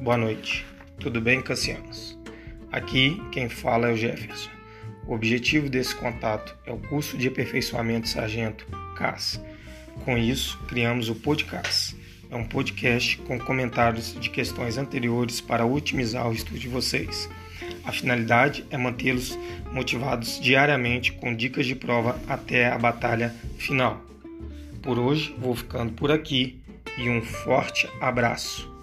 Boa noite. Tudo bem, Cassianos? Aqui quem fala é o Jefferson. O objetivo desse contato é o curso de aperfeiçoamento sargento CAS. Com isso, criamos o podcast. É um podcast com comentários de questões anteriores para otimizar o estudo de vocês. A finalidade é mantê-los motivados diariamente com dicas de prova até a batalha final. Por hoje vou ficando por aqui e um forte abraço.